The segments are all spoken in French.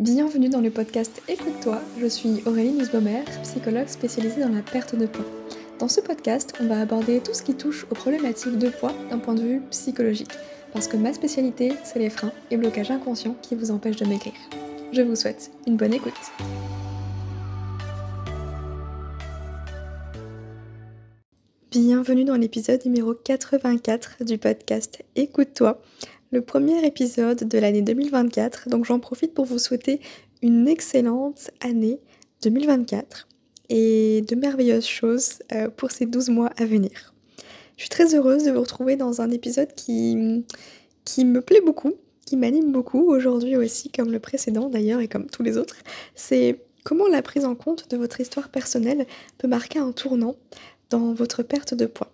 Bienvenue dans le podcast Écoute-toi, je suis Aurélie Nussbaumer, psychologue spécialisée dans la perte de poids. Dans ce podcast, on va aborder tout ce qui touche aux problématiques de poids d'un point de vue psychologique, parce que ma spécialité, c'est les freins et blocages inconscients qui vous empêchent de maigrir. Je vous souhaite une bonne écoute. Bienvenue dans l'épisode numéro 84 du podcast Écoute-toi le premier épisode de l'année 2024. Donc j'en profite pour vous souhaiter une excellente année 2024 et de merveilleuses choses euh, pour ces 12 mois à venir. Je suis très heureuse de vous retrouver dans un épisode qui, qui me plaît beaucoup, qui m'anime beaucoup aujourd'hui aussi, comme le précédent d'ailleurs et comme tous les autres. C'est comment la prise en compte de votre histoire personnelle peut marquer un tournant dans votre perte de poids.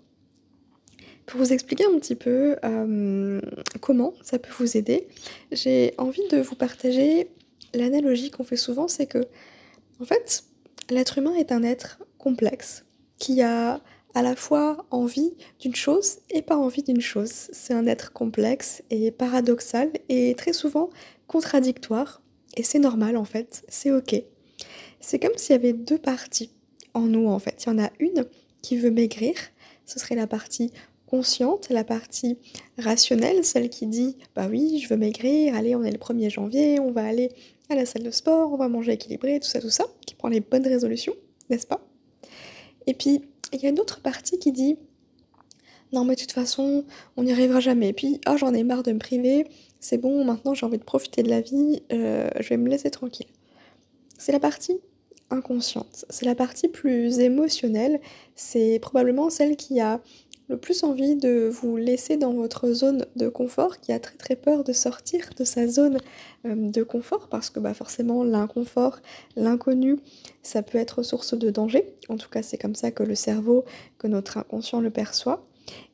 Pour vous expliquer un petit peu euh, comment ça peut vous aider, j'ai envie de vous partager l'analogie qu'on fait souvent, c'est que, en fait, l'être humain est un être complexe qui a à la fois envie d'une chose et pas envie d'une chose. C'est un être complexe et paradoxal et très souvent contradictoire. Et c'est normal en fait, c'est ok. C'est comme s'il y avait deux parties en nous en fait. Il y en a une qui veut maigrir, ce serait la partie consciente, la partie rationnelle, celle qui dit bah oui, je veux maigrir, allez, on est le 1er janvier, on va aller à la salle de sport, on va manger équilibré, tout ça, tout ça, qui prend les bonnes résolutions, n'est-ce pas? Et puis, il y a une autre partie qui dit non, mais de toute façon, on n'y arrivera jamais. Et puis, oh, j'en ai marre de me priver, c'est bon, maintenant j'ai envie de profiter de la vie, euh, je vais me laisser tranquille. C'est la partie inconsciente, c'est la partie plus émotionnelle, c'est probablement celle qui a le plus envie de vous laisser dans votre zone de confort, qui a très très peur de sortir de sa zone euh, de confort, parce que bah, forcément l'inconfort, l'inconnu, ça peut être source de danger. En tout cas, c'est comme ça que le cerveau, que notre inconscient le perçoit.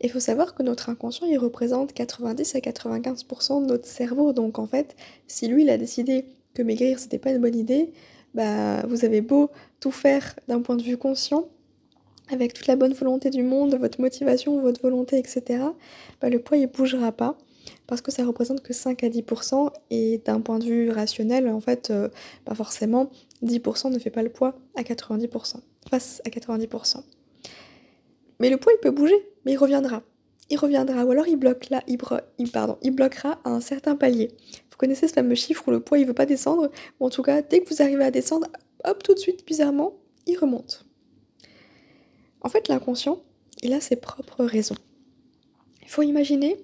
Il faut savoir que notre inconscient, il représente 90 à 95% de notre cerveau. Donc en fait, si lui, il a décidé que maigrir, c'était pas une bonne idée, bah, vous avez beau tout faire d'un point de vue conscient, avec toute la bonne volonté du monde, votre motivation, votre volonté, etc., bah, le poids il bougera pas parce que ça représente que 5 à 10% et d'un point de vue rationnel, en fait, euh, pas forcément, 10% ne fait pas le poids à 90%, face à 90%. Mais le poids il peut bouger, mais il reviendra. Il reviendra, ou alors il bloque là, il, il bloquera à un certain palier. Vous connaissez ce fameux chiffre où le poids il veut pas descendre, ou en tout cas, dès que vous arrivez à descendre, hop, tout de suite, bizarrement, il remonte. En fait, l'inconscient, il a ses propres raisons. Il faut imaginer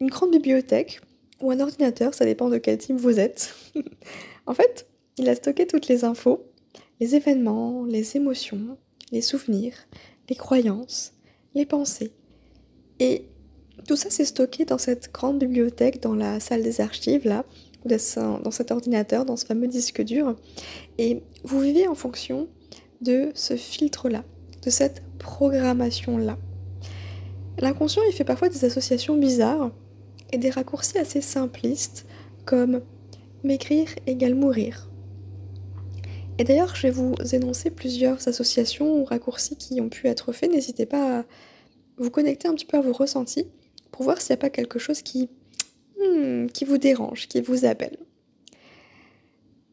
une grande bibliothèque ou un ordinateur, ça dépend de quel type vous êtes. en fait, il a stocké toutes les infos, les événements, les émotions, les souvenirs, les croyances, les pensées. Et tout ça, c'est stocké dans cette grande bibliothèque, dans la salle des archives, là, dans cet ordinateur, dans ce fameux disque dur. Et vous vivez en fonction de ce filtre-là, de cette programmation-là. L'inconscient, il fait parfois des associations bizarres et des raccourcis assez simplistes comme m'écrire égale mourir. Et d'ailleurs, je vais vous énoncer plusieurs associations ou raccourcis qui ont pu être faits. N'hésitez pas à vous connecter un petit peu à vos ressentis pour voir s'il n'y a pas quelque chose qui, hmm, qui vous dérange, qui vous appelle.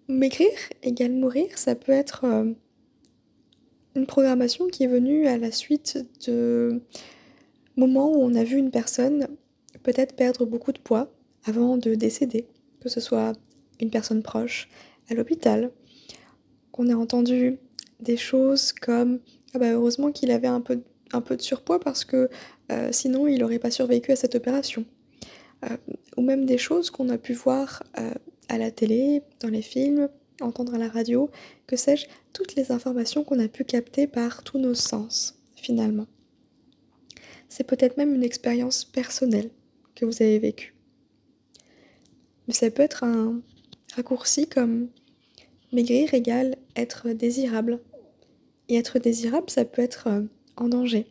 M'écrire égale mourir, ça peut être euh, programmation qui est venue à la suite de moments où on a vu une personne peut-être perdre beaucoup de poids avant de décéder, que ce soit une personne proche à l'hôpital, qu'on a entendu des choses comme ah bah heureusement qu'il avait un peu, un peu de surpoids parce que euh, sinon il n'aurait pas survécu à cette opération. Euh, ou même des choses qu'on a pu voir euh, à la télé, dans les films, entendre à la radio, que sais-je, toutes les informations qu'on a pu capter par tous nos sens, finalement. C'est peut-être même une expérience personnelle que vous avez vécue. Mais ça peut être un raccourci comme maigrir égale être désirable. Et être désirable, ça peut être euh, en danger.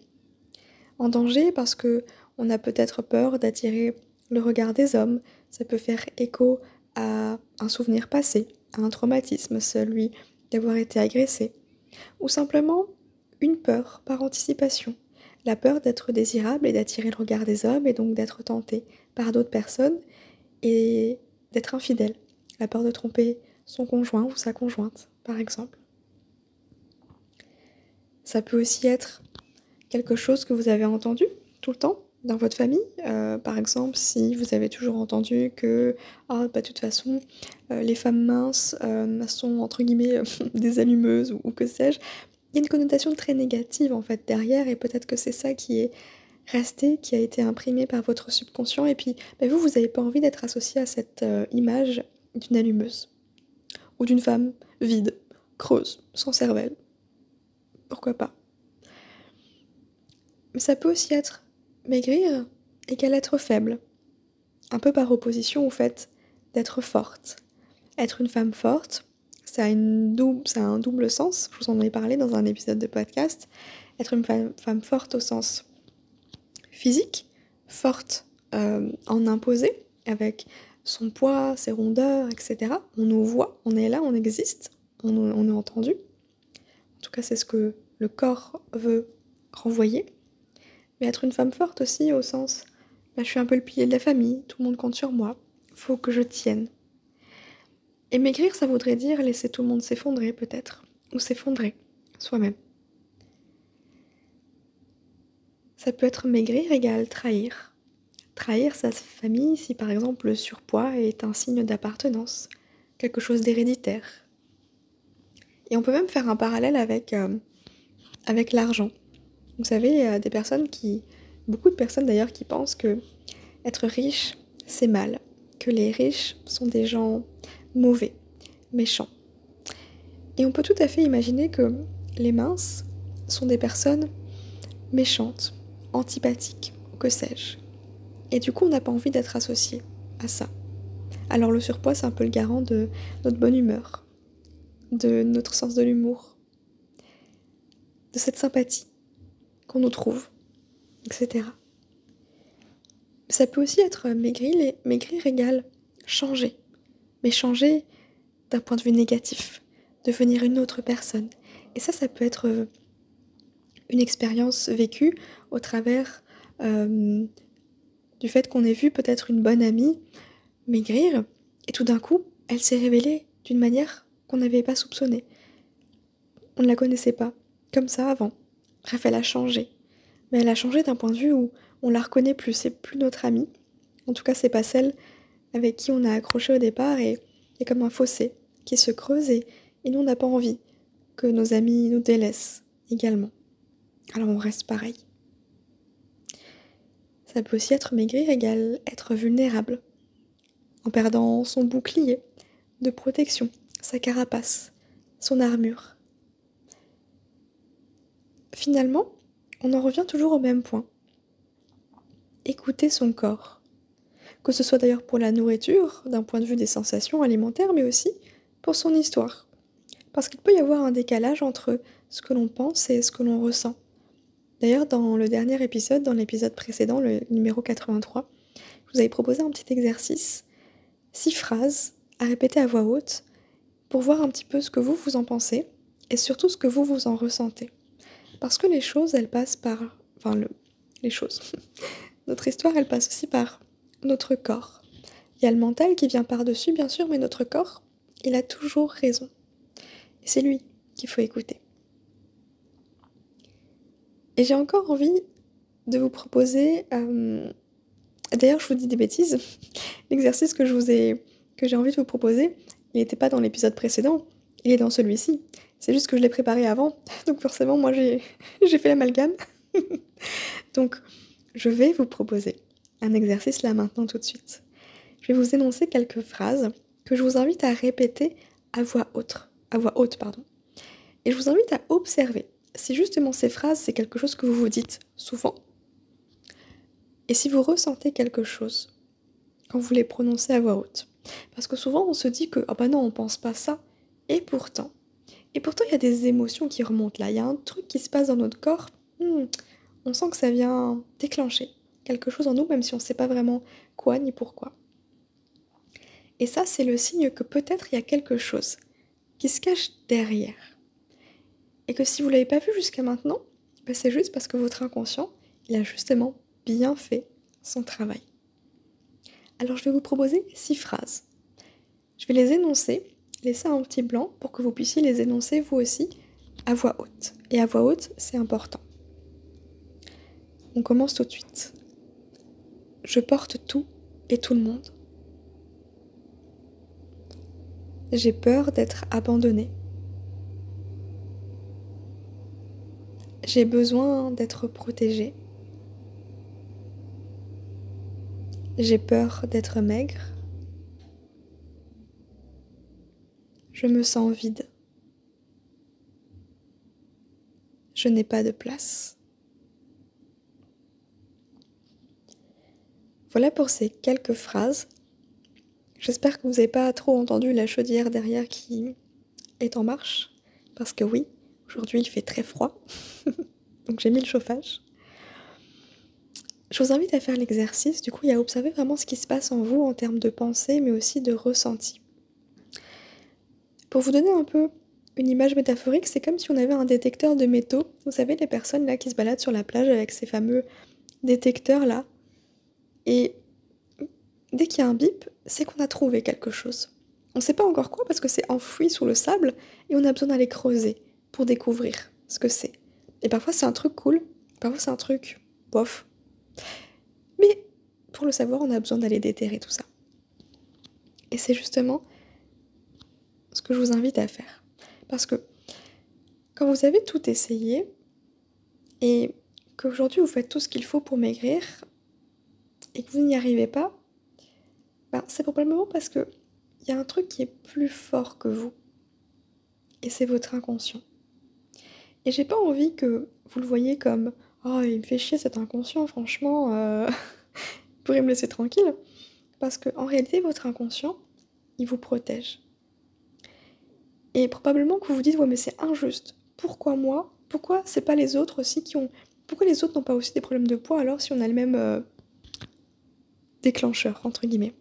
En danger parce que on a peut-être peur d'attirer le regard des hommes, ça peut faire écho à un souvenir passé, un traumatisme, celui d'avoir été agressé, ou simplement une peur par anticipation, la peur d'être désirable et d'attirer le regard des hommes et donc d'être tenté par d'autres personnes et d'être infidèle, la peur de tromper son conjoint ou sa conjointe, par exemple. Ça peut aussi être quelque chose que vous avez entendu tout le temps? Dans votre famille. Euh, par exemple, si vous avez toujours entendu que ah, bah, de toute façon, euh, les femmes minces euh, sont entre guillemets des allumeuses ou, que sais-je, il y a une connotation très négative en fait derrière et peut-être que c'est ça qui est resté, qui a été imprimé par votre subconscient et puis bah, vous, vous n'avez pas envie d'être associé à cette image d'une allumeuse ou d'une femme vide, creuse, sans cervelle. Pourquoi pas? Mais ça peut aussi être maigrir égale être faible. Un peu par opposition au fait d'être forte. Être une femme forte, ça a, un double sens, je vous en ai parlé dans un épisode de podcast. Être une femme, forte au sens physique, forte euh, en imposer, avec son poids, ses rondeurs, etc. On nous voit, on est là, on existe, on est entendu. En tout cas, c'est ce que le corps veut renvoyer. Mais être une femme forte aussi, au sens, bah, je suis un peu le pilier de la famille, tout le monde compte sur moi, faut que je tienne. Et maigrir, ça voudrait dire laisser tout le monde s'effondrer, peut-être, ou s'effondrer, soi-même. Ça peut être maigrir égale trahir. Trahir sa famille si par exemple le surpoids est un signe d'appartenance, quelque chose d'héréditaire. Et on peut même faire un parallèle avec, euh, avec l'argent. Vous savez, il y a des personnes qui, beaucoup de personnes d'ailleurs, qui pensent que être riche, c'est mal, que les riches sont des gens mauvais, méchants. Et on peut tout à fait imaginer que les minces sont des personnes méchantes, antipathiques, que sais-je. Et du coup, on n'a pas envie d'être associé à ça. Alors le surpoids, c'est un peu le garant de notre bonne humeur, de notre sens de l'humour, de cette sympathie qu'on nous trouve, etc. Ça peut aussi être maigrir, maigrir égale changer, mais changer d'un point de vue négatif, devenir une autre personne. Et ça, ça peut être euh, une expérience vécue au travers euh, du fait qu'on ait vu peut-être une bonne amie maigrir, et tout d'un coup, elle s'est révélée d'une manière qu'on n'avait pas soupçonnée. On ne la connaissait pas, comme ça avant. Bref, elle a changé. Mais elle a changé d'un point de vue où on la reconnaît plus, c'est plus notre amie. En tout cas, c'est pas celle avec qui on a accroché au départ et comme un fossé qui se creuse et, nous on n'a pas envie que nos amis nous délaissent également. Alors on reste pareil. Ça peut aussi être maigrir égal être vulnérable, en perdant son bouclier de protection, sa carapace, son armure. Finalement, on en revient toujours au même point. Écouter son corps. Que ce soit d'ailleurs pour la nourriture, d'un point de vue des sensations alimentaires, mais aussi pour son histoire. Parce qu'il peut y avoir un décalage entre ce que l'on pense et ce que l'on ressent. D'ailleurs, dans le dernier épisode, dans l'épisode précédent, le numéro 83, je vous avais proposé un petit exercice, six phrases à répéter à voix haute, pour voir un petit peu ce que vous vous en pensez et surtout ce que vous vous en ressentez. Parce que les choses, elles passent par... Enfin, le... les choses. notre histoire, elle passe aussi par notre corps. Il y a le mental qui vient par-dessus, bien sûr, mais notre corps, il a toujours raison. Et c'est lui qu'il faut écouter. Et j'ai encore envie de vous proposer... Euh, d'ailleurs, je vous dis des bêtises. L'exercice que que j'ai envie de vous proposer, il n'était pas dans l'épisode précédent, il est dans celui-ci. C'est juste que je l'ai préparé avant, donc forcément moi j'ai fait l'amalgame. donc je vais vous proposer un exercice là maintenant tout de suite. Je vais vous énoncer quelques phrases que je vous invite à répéter à voix haute, à voix haute pardon. Et je vous invite à observer si justement ces phrases c'est quelque chose que vous vous dites souvent. Et si vous ressentez quelque chose quand vous les prononcez à voix haute. Parce que souvent on se dit que ah bah non on pense pas ça et pourtant et pourtant, il y a des émotions qui remontent là. Il y a un truc qui se passe dans notre corps. Hmm, on sent que ça vient déclencher quelque chose en nous, même si on ne sait pas vraiment quoi ni pourquoi. Et ça, c'est le signe que peut-être il y a quelque chose qui se cache derrière. Et que si vous ne l'avez pas vu jusqu'à maintenant, ben, c'est juste parce que votre inconscient, a justement bien fait son travail. Alors je vais vous proposer six phrases. Je vais les énoncer laisser un petit blanc pour que vous puissiez les énoncer vous aussi à voix haute. Et à voix haute, c'est important. On commence tout de suite. Je porte tout et tout le monde. J'ai peur d'être abandonnée. J'ai besoin d'être protégée. J'ai peur d'être maigre. Je me sens vide. Je n'ai pas de place. Voilà pour ces quelques phrases. J'espère que vous n'avez pas trop entendu la chaudière derrière qui est en marche. Parce que oui, aujourd'hui il fait très froid. Donc j'ai mis le chauffage. Je vous invite à faire l'exercice, du coup, et à observer vraiment ce qui se passe en vous en termes de pensée, mais aussi de ressenti. Pour vous donner un peu une image métaphorique, c'est comme si on avait un détecteur de métaux. Vous savez, les personnes là qui se baladent sur la plage avec ces fameux détecteurs là. Et dès qu'il y a un bip, c'est qu'on a trouvé quelque chose. On ne sait pas encore quoi parce que c'est enfoui sous le sable et on a besoin d'aller creuser pour découvrir ce que c'est. Et parfois c'est un truc cool, parfois c'est un truc bof. Mais pour le savoir, on a besoin d'aller déterrer tout ça. Et c'est justement que je vous invite à faire. Parce que quand vous avez tout essayé et qu'aujourd'hui vous faites tout ce qu'il faut pour maigrir et que vous n'y arrivez pas, ben c'est probablement parce que il y a un truc qui est plus fort que vous. Et c'est votre inconscient. Et j'ai pas envie que vous le voyez comme Oh, il me fait chier cet inconscient, franchement, euh... vous pourriez me laisser tranquille. Parce qu'en réalité, votre inconscient, il vous protège. Et probablement que vous vous dites, ouais, mais c'est injuste. Pourquoi moi? Pourquoi c'est pas les autres aussi qui ont. Pourquoi les autres n'ont pas aussi des problèmes de poids alors si on a le même euh, déclencheur, entre guillemets?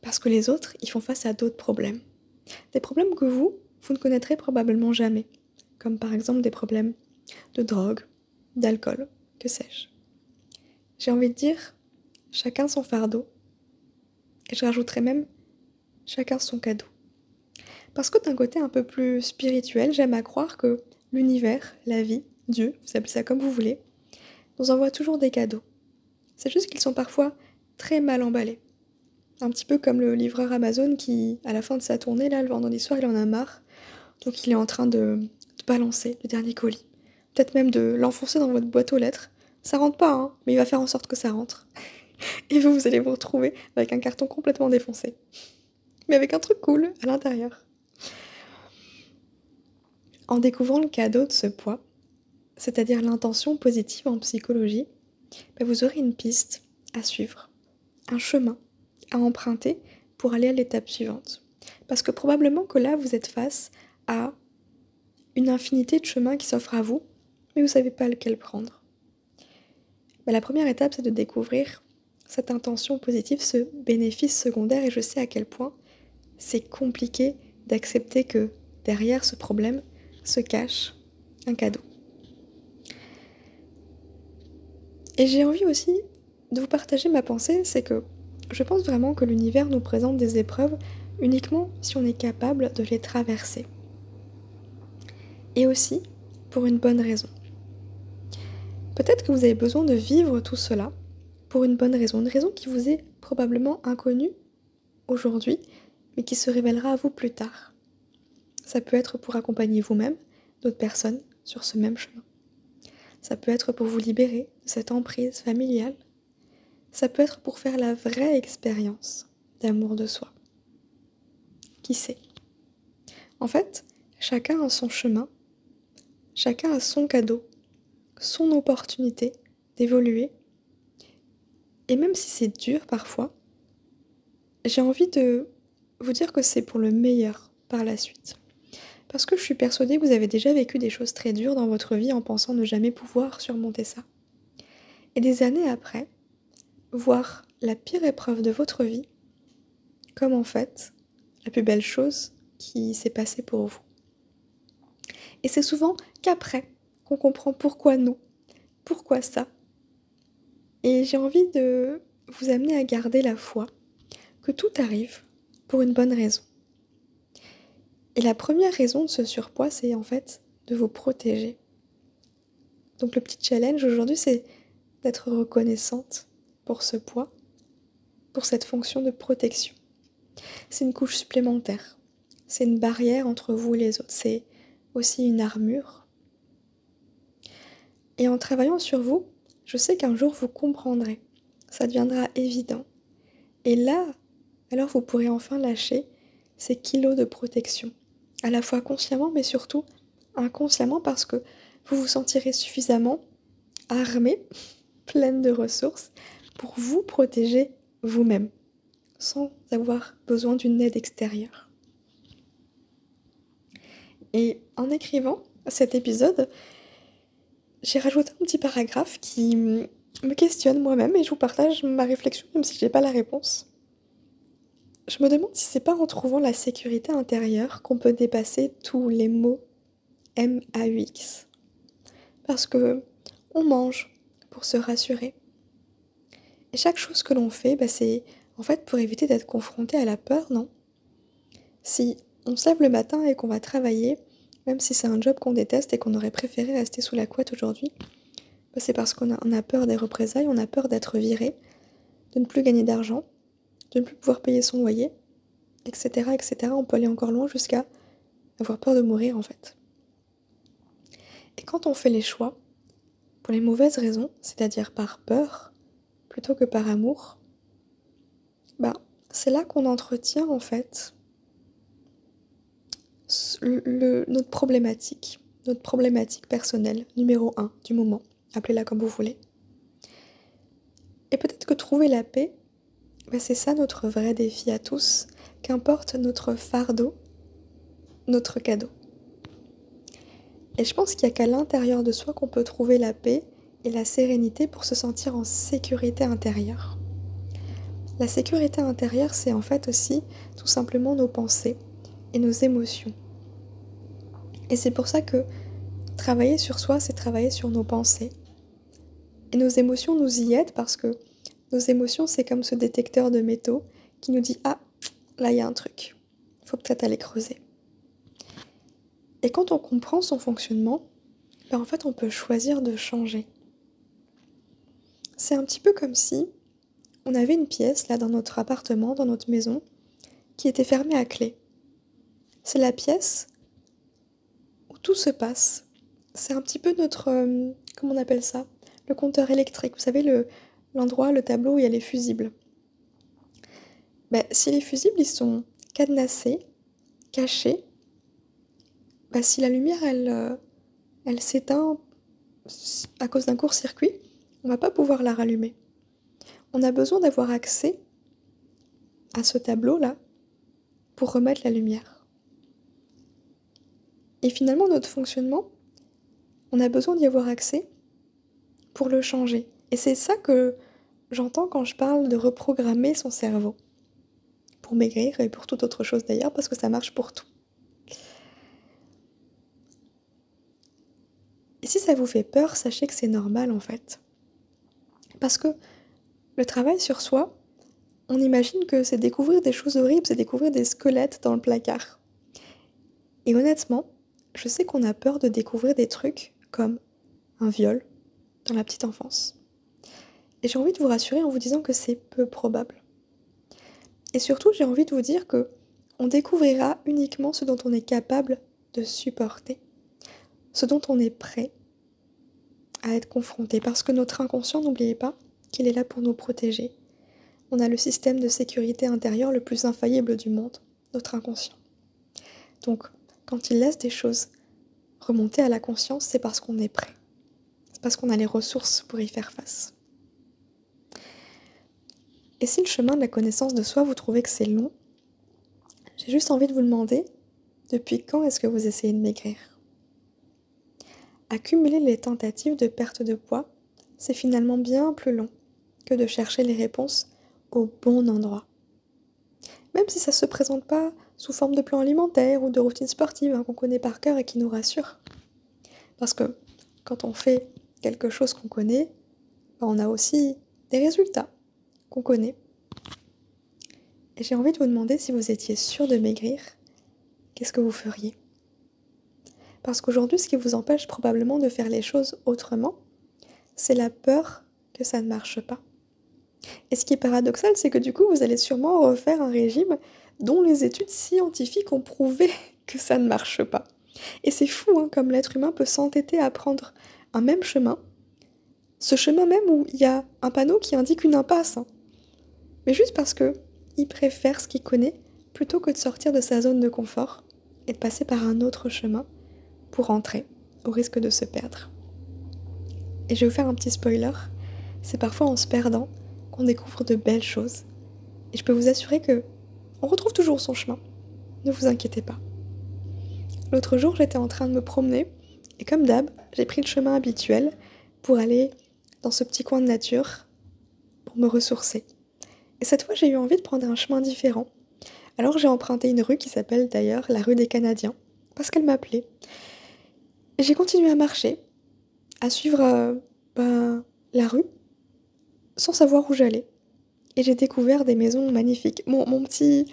Parce que les autres, ils font face à d'autres problèmes. Des problèmes que vous, vous ne connaîtrez probablement jamais. Comme par exemple des problèmes de drogue, d'alcool, que sais-je. J'ai envie de dire, chacun son fardeau. Et je rajouterais même, chacun son cadeau. Parce que d'un côté un peu plus spirituel, j'aime à croire que l'univers, la vie, Dieu, vous appelez ça comme vous voulez, nous envoie toujours des cadeaux. C'est juste qu'ils sont parfois très mal emballés. Un petit peu comme le livreur Amazon qui, à la fin de sa tournée, là, le vendredi soir, il en a marre. Donc il est en train de, balancer le dernier colis peut-être même de l'enfoncer dans votre boîte aux lettres. Ça rentre pas, hein, mais il va faire en sorte que ça rentre. Et vous, vous allez vous retrouver avec un carton complètement défoncé. Mais avec un truc cool à l'intérieur. En découvrant le cadeau de ce poids, c'est-à-dire l'intention positive en psychologie, bah, vous aurez une piste à suivre, un chemin à emprunter pour aller à l'étape suivante. Parce que probablement que là, vous êtes face à une infinité de chemins qui s'offrent à vous mais vous ne savez pas lequel prendre. Mais la première étape, c'est de découvrir cette intention positive, ce bénéfice secondaire, et je sais à quel point c'est compliqué d'accepter que derrière ce problème se cache un cadeau. Et j'ai envie aussi de vous partager ma pensée, c'est que je pense vraiment que l'univers nous présente des épreuves uniquement si on est capable de les traverser. Et aussi pour une bonne raison. Peut-être que vous avez besoin de vivre tout cela pour une bonne raison, une raison qui vous est probablement inconnue aujourd'hui, mais qui se révélera à vous plus tard. Ça peut être pour accompagner vous-même d'autres personnes sur ce même chemin. Ça peut être pour vous libérer de cette emprise familiale. Ça peut être pour faire la vraie expérience d'amour de soi. Qui sait? En fait, chacun a son chemin, chacun a son cadeau son opportunité d'évoluer. Et même si c'est dur parfois, j'ai envie de vous dire que c'est pour le meilleur par la suite. Parce que je suis persuadée que vous avez déjà vécu des choses très dures dans votre vie en pensant ne jamais pouvoir surmonter ça. Et des années après, voir la pire épreuve de votre vie comme en fait la plus belle chose qui s'est passée pour vous. Et c'est souvent qu'après qu'on comprend pourquoi nous, pourquoi ça. Et j'ai envie de vous amener à garder la foi que tout arrive pour une bonne raison. Et la première raison de ce surpoids, c'est en fait de vous protéger. Donc le petit challenge aujourd'hui, c'est d'être reconnaissante pour ce poids, pour cette fonction de protection. C'est une couche supplémentaire. C'est une barrière entre vous et les autres. C'est aussi une armure. Et en travaillant sur vous, je sais qu'un jour vous comprendrez. Ça deviendra évident. Et là, alors vous pourrez enfin lâcher ces kilos de protection. À la fois consciemment, mais surtout inconsciemment parce que vous vous sentirez suffisamment armé, pleine de ressources, pour vous protéger vous-même, sans avoir besoin d'une aide extérieure. Et en écrivant cet épisode, j'ai rajouté un petit paragraphe qui me questionne moi-même et je vous partage ma réflexion même si je n'ai pas la réponse. Je me demande si c'est pas en trouvant la sécurité intérieure qu'on peut dépasser tous les mots M-A-U-X. Parce que on mange pour se rassurer. Et chaque chose que l'on fait, bah, c'est en fait pour éviter d'être confronté à la peur, non? Si on se lève le matin et qu'on va travailler, même si c'est un job qu'on déteste et qu'on aurait préféré rester sous la couette aujourd'hui, bah, c'est parce qu'on a, a peur des représailles, on a peur d'être viré, de ne plus gagner d'argent, de ne plus pouvoir payer son loyer, etc., etc. On peut aller encore loin jusqu'à avoir peur de mourir en fait. Et quand on fait les choix, pour les mauvaises raisons, c'est-à-dire par peur plutôt que par amour, bah, c'est là qu'on entretient en fait notre problématique, notre problématique personnelle numéro un du moment, appelez-la comme vous voulez. Et peut-être que trouver la paix, c'est ça notre vrai défi à tous, qu'importe notre fardeau, notre cadeau. Et je pense qu'il n'y a qu'à l'intérieur de soi qu'on peut trouver la paix et la sérénité pour se sentir en sécurité intérieure. La sécurité intérieure, c'est en fait aussi tout simplement nos pensées et nos émotions. Et c'est pour ça que travailler sur soi, c'est travailler sur nos pensées. Et nos émotions nous y aident parce que nos émotions, c'est comme ce détecteur de métaux qui nous dit Ah, là, il y a un truc. Il faut peut-être aller creuser. Et quand on comprend son fonctionnement, ben en fait, on peut choisir de changer. C'est un petit peu comme si on avait une pièce là dans notre appartement, dans notre maison, qui était fermée à clé. C'est la pièce où tout se passe. C'est un petit peu notre... Euh, comment on appelle ça? Le compteur électrique. Vous savez, le, l'endroit, le tableau où il y a les fusibles. Ben, si les fusibles, ils sont cadenassés, cachés, bah, si la lumière elle, euh, elle s'éteint à cause d'un court-circuit, on va pas pouvoir la rallumer. On a besoin d'avoir accès à ce tableau-là pour remettre la lumière. Et finalement, notre fonctionnement, on a besoin d'y avoir accès pour le changer. Et c'est ça que j'entends quand je parle de reprogrammer son cerveau. Pour maigrir et pour toute autre chose d'ailleurs, parce que ça marche pour tout. Et si ça vous fait peur, sachez que c'est normal en fait. Parce que le travail sur soi, on imagine que c'est découvrir des choses horribles, c'est découvrir des squelettes dans le placard. Et honnêtement, je sais qu'on a peur de découvrir des trucs comme un viol dans la petite enfance. Et j'ai envie de vous rassurer en vous disant que c'est peu probable. Et surtout, j'ai envie de vous dire que on découvrira uniquement ce dont on est capable de supporter, ce dont on est prêt à être confronté. Parce que notre inconscient, n'oubliez pas qu'il est là pour nous protéger. On a le système de sécurité intérieure le plus infaillible du monde, notre inconscient. Donc, quand il laisse des choses remonter à la conscience, c'est parce qu'on est prêt. C'est parce qu'on a les ressources pour y faire face. Et si le chemin de la connaissance de soi, vous trouvez que c'est long, j'ai juste envie de vous demander, depuis quand est-ce que vous essayez de maigrir? Accumuler les tentatives de perte de poids, c'est finalement bien plus long que de chercher les réponses au bon endroit. Même si ça ne se présente pas sous forme de plan alimentaire ou de routine sportive hein, qu'on connaît par cœur et qui nous rassure. Parce que quand on fait quelque chose qu'on connaît, bah, on a aussi des résultats qu'on connaît. Et j'ai envie de vous demander si vous étiez sûr de maigrir qu'est-ce que vous feriez? Parce qu'aujourd'hui, ce qui vous empêche probablement de faire les choses autrement, c'est la peur que ça ne marche pas. Et ce qui est paradoxal, c'est que du coup, vous allez sûrement refaire un régime dont les études scientifiques ont prouvé que ça ne marche pas. Et c'est fou, hein, comme l'être humain peut s'entêter à prendre un même chemin, ce chemin même où il y a un panneau qui indique une impasse. Hein. Mais juste parce que il préfère ce qu'il connaît plutôt que de sortir de sa zone de confort et de passer par un autre chemin pour entrer, au risque de se perdre. Et je vais vous faire un petit spoiler, c'est parfois en se perdant qu'on découvre de belles choses. Et je peux vous assurer que on retrouve toujours son chemin. Ne vous inquiétez pas. L'autre jour, j'étais en train de me promener et comme d'hab, j'ai pris le chemin habituel pour aller dans ce petit coin de nature pour me ressourcer. Et cette fois, j'ai eu envie de prendre un chemin différent. Alors j'ai emprunté une rue qui s'appelle d'ailleurs la rue des Canadiens parce qu'elle m'appelait. J'ai continué à marcher, à suivre euh, ben, la rue sans savoir où j'allais. Et j'ai découvert des maisons magnifiques. Mon, petit,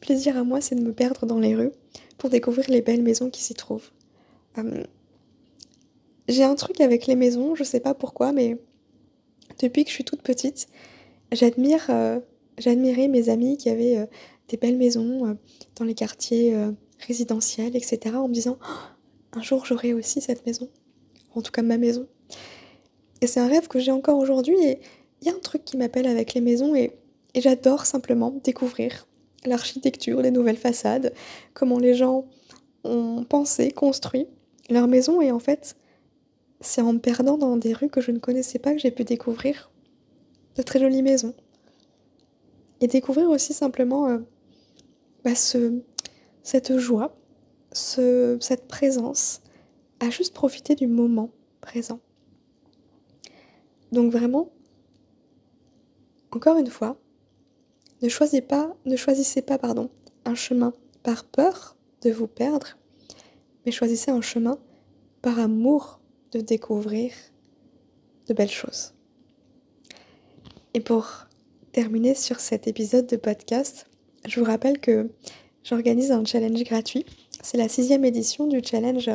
plaisir à moi, c'est de me perdre dans les rues pour découvrir les belles maisons qui s'y trouvent. Hum, j'ai un truc avec les maisons, je sais pas pourquoi, mais depuis que je suis toute petite, j'admire, euh, j'admirais mes amis qui avaient euh, des belles maisons euh, dans les quartiers résidentiels, etc. en me disant oh, un jour j'aurai aussi cette maison, en tout cas ma maison. Et c'est un rêve que j'ai encore aujourd'hui et il y a un truc qui m'appelle avec les maisons et, j'adore simplement découvrir l'architecture, les nouvelles façades, comment les gens ont pensé, construit leur maison et en fait, c'est en me perdant dans des rues que je ne connaissais pas que j'ai pu découvrir de très jolies maisons. Et découvrir aussi simplement euh, bah, ce, cette joie, ce, cette présence, à juste profiter du moment présent. Donc vraiment, encore une fois, ne choisissez pas, ne choisissez pas pardon, un chemin par peur de vous perdre, mais choisissez un chemin par amour de découvrir de belles choses. Et pour terminer sur cet épisode de podcast, je vous rappelle que j'organise un challenge gratuit. C'est la sixième édition du challenge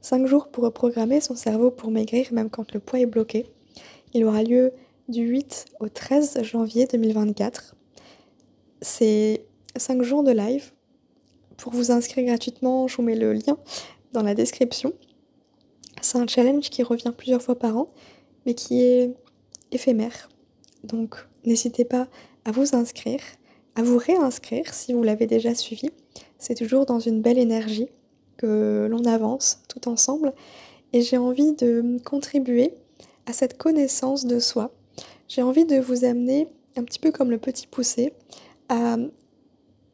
5 jours pour reprogrammer son cerveau pour maigrir même quand le poids est bloqué. Il aura lieu du 8 au 13 janvier 2024. C'est 5 jours de live. Pour vous inscrire gratuitement, je vous mets le lien dans la description. C'est un challenge qui revient plusieurs fois par an, mais qui est éphémère. Donc n'hésitez pas à vous inscrire, à vous réinscrire si vous l'avez déjà suivi. C'est toujours dans une belle énergie que l'on avance tout ensemble. Et j'ai envie de contribuer à cette connaissance de soi. J'ai envie de vous amener, un petit peu comme le petit poussé, à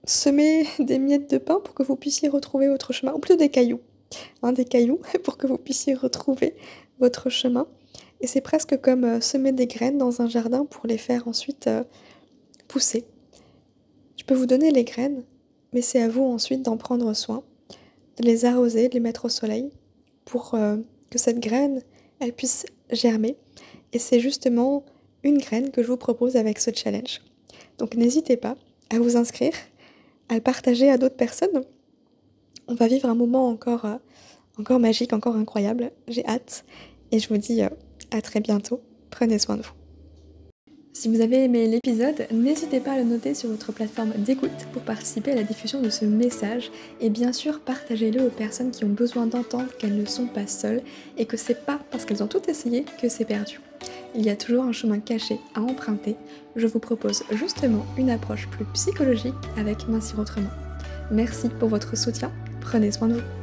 semer des miettes de pain pour que vous puissiez retrouver votre chemin, ou plutôt des cailloux, hein, des cailloux pour que vous puissiez retrouver votre chemin. Et c'est presque comme euh, semer des graines dans un jardin pour les faire ensuite euh, pousser. Je peux vous donner les graines, mais c'est à vous ensuite d'en prendre soin, de les arroser, de les mettre au soleil, pour euh, que cette graine, elle puisse germer. Et c'est justement une graine que je vous propose avec ce challenge. Donc n'hésitez pas à vous inscrire, à le partager à d'autres personnes. On va vivre un moment encore, encore magique, encore incroyable. J'ai hâte. Et je vous dis à très bientôt. Prenez soin de vous. Si vous avez aimé l'épisode, n'hésitez pas à le noter sur votre plateforme d'écoute pour participer à la diffusion de ce message et bien sûr partagez-le aux personnes qui ont besoin d'entendre qu'elles ne sont pas seules et que c'est pas parce qu'elles ont tout essayé que c'est perdu. Il y a toujours un chemin caché à emprunter. Je vous propose justement une approche plus psychologique avec Mincir autrement. Merci pour votre soutien. Prenez soin de vous.